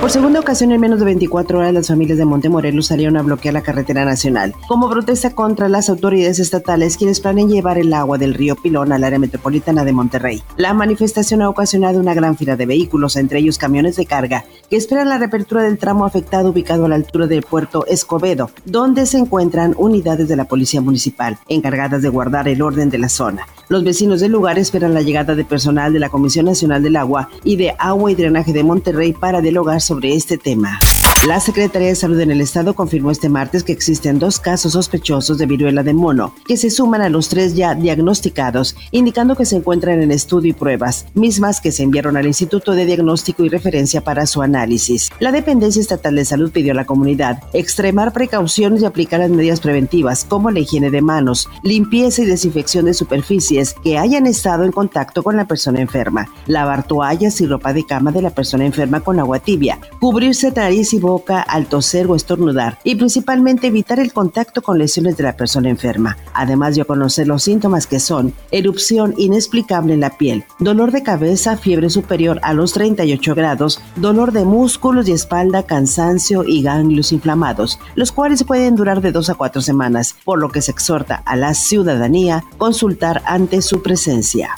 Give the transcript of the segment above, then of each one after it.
Por segunda ocasión en menos de 24 horas, las familias de Montemorelos salieron a bloquear la carretera nacional como protesta contra las autoridades estatales quienes planean llevar el agua del río Pilón al área metropolitana de Monterrey. La manifestación ha ocasionado una gran fila de vehículos, entre ellos camiones de carga, que esperan la reapertura del tramo afectado ubicado a la altura del puerto Escobedo, donde se encuentran unidades de la Policía Municipal encargadas de guardar el orden de la zona. Los vecinos del lugar esperan la llegada de personal de la Comisión Nacional del Agua y de Agua y Drenaje de Monterrey para dialogar sobre este tema. La Secretaría de Salud en el Estado confirmó este martes que existen dos casos sospechosos de viruela de mono, que se suman a los tres ya diagnosticados, indicando que se encuentran en estudio y pruebas, mismas que se enviaron al Instituto de Diagnóstico y Referencia para su análisis. La Dependencia Estatal de Salud pidió a la comunidad extremar precauciones y aplicar las medidas preventivas como la higiene de manos, limpieza y desinfección de superficies que hayan estado en contacto con la persona enferma, lavar toallas y ropa de cama de la persona enferma con agua tibia, cubrirse nariz y boca al toser o estornudar y principalmente evitar el contacto con lesiones de la persona enferma. Además de conocer los síntomas que son erupción inexplicable en la piel, dolor de cabeza, fiebre superior a los 38 grados, dolor de músculos y espalda, cansancio y ganglios inflamados, los cuales pueden durar de dos a cuatro semanas, por lo que se exhorta a la ciudadanía consultar ante su presencia.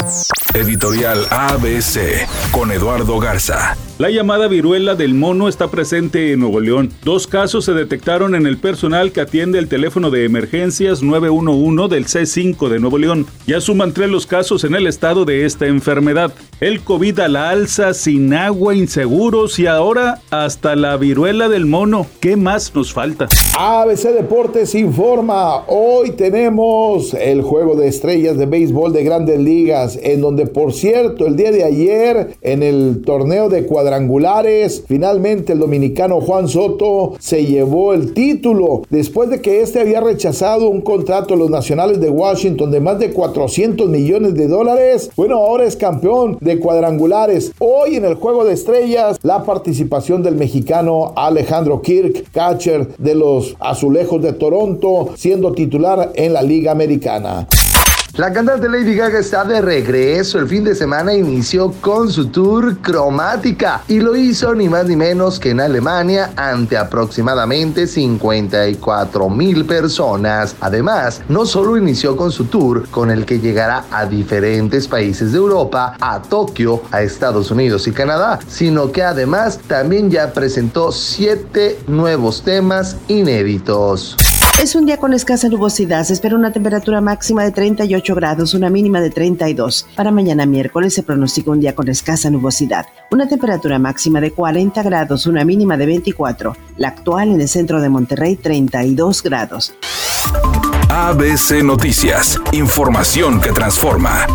Editorial ABC con Eduardo Garza. La llamada viruela del mono está presente en Nuevo León. Dos casos se detectaron en el personal que atiende el teléfono de emergencias 911 del C5 de Nuevo León. Ya suman tres los casos en el estado de esta enfermedad. El COVID a la alza, sin agua, inseguros y ahora hasta la viruela del mono. ¿Qué más nos falta? ABC Deportes informa. Hoy tenemos el juego de estrellas de béisbol de grandes ligas, en donde por cierto el día de ayer en el torneo de cuadrangulares. Finalmente el dominicano Juan Soto se llevó el título después de que este había rechazado un contrato a los Nacionales de Washington de más de 400 millones de dólares. Bueno, ahora es campeón de cuadrangulares. Hoy en el Juego de Estrellas, la participación del mexicano Alejandro Kirk, catcher de los Azulejos de Toronto, siendo titular en la Liga Americana. La cantante Lady Gaga está de regreso. El fin de semana inició con su tour cromática y lo hizo ni más ni menos que en Alemania ante aproximadamente 54 mil personas. Además, no solo inició con su tour con el que llegará a diferentes países de Europa, a Tokio, a Estados Unidos y Canadá, sino que además también ya presentó siete nuevos temas inéditos. Es un día con escasa nubosidad. Se espera una temperatura máxima de 38 grados, una mínima de 32. Para mañana miércoles se pronostica un día con escasa nubosidad. Una temperatura máxima de 40 grados, una mínima de 24. La actual en el centro de Monterrey, 32 grados. ABC Noticias. Información que transforma.